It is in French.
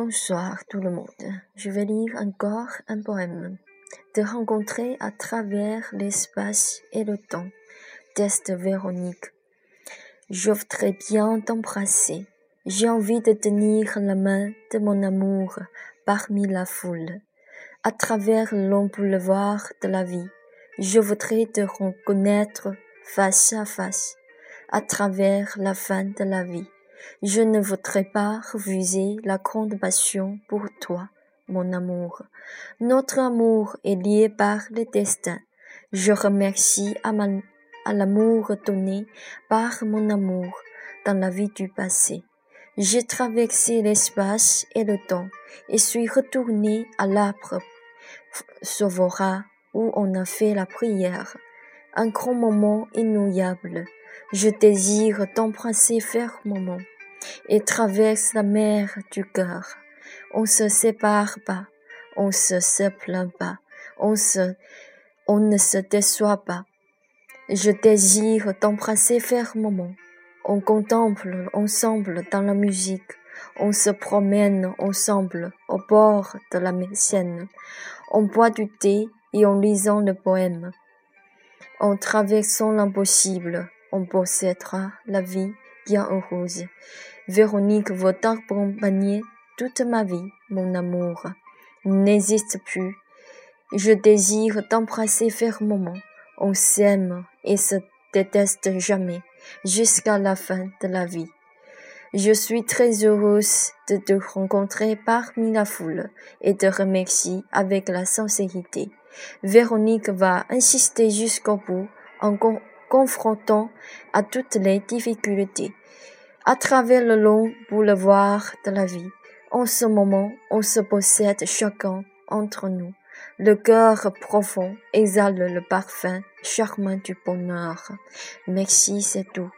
Bonsoir tout le monde. Je vais lire encore un poème. Te rencontrer à travers l'espace et le temps. Test Véronique. Je voudrais bien t'embrasser. J'ai envie de tenir la main de mon amour parmi la foule. À travers le de la vie, je voudrais te reconnaître face à face. À travers la fin de la vie. Je ne voudrais pas refuser la grande passion pour toi, mon amour. Notre amour est lié par le destin. Je remercie à, l'amour donné par mon amour dans la vie du passé. J'ai traversé l'espace et le temps et suis retourné à l'arbre sauvera où on a fait la prière. Un grand moment inouïable. Je désire t'embrasser fermement et traverse la mer du cœur. On se sépare pas, on se se plaint pas, on se, on ne se déçoit pas. Je désire t'embrasser fermement. On contemple ensemble dans la musique. On se promène ensemble au bord de la Seine. On boit du thé et en lisant le poème. En traversant l'impossible, on possédera la vie bien heureuse. Véronique veut t'accompagner toute ma vie, mon amour. N'existe plus. Je désire t'embrasser fermement. On s'aime et se déteste jamais, jusqu'à la fin de la vie. Je suis très heureuse de te rencontrer parmi la foule et te remercie avec la sincérité. Véronique va insister jusqu'au bout confrontant à toutes les difficultés. À travers le long boulevard de la vie, en ce moment, on se possède chacun entre nous. Le cœur profond exhale le parfum charmant du bonheur. Merci, c'est tout.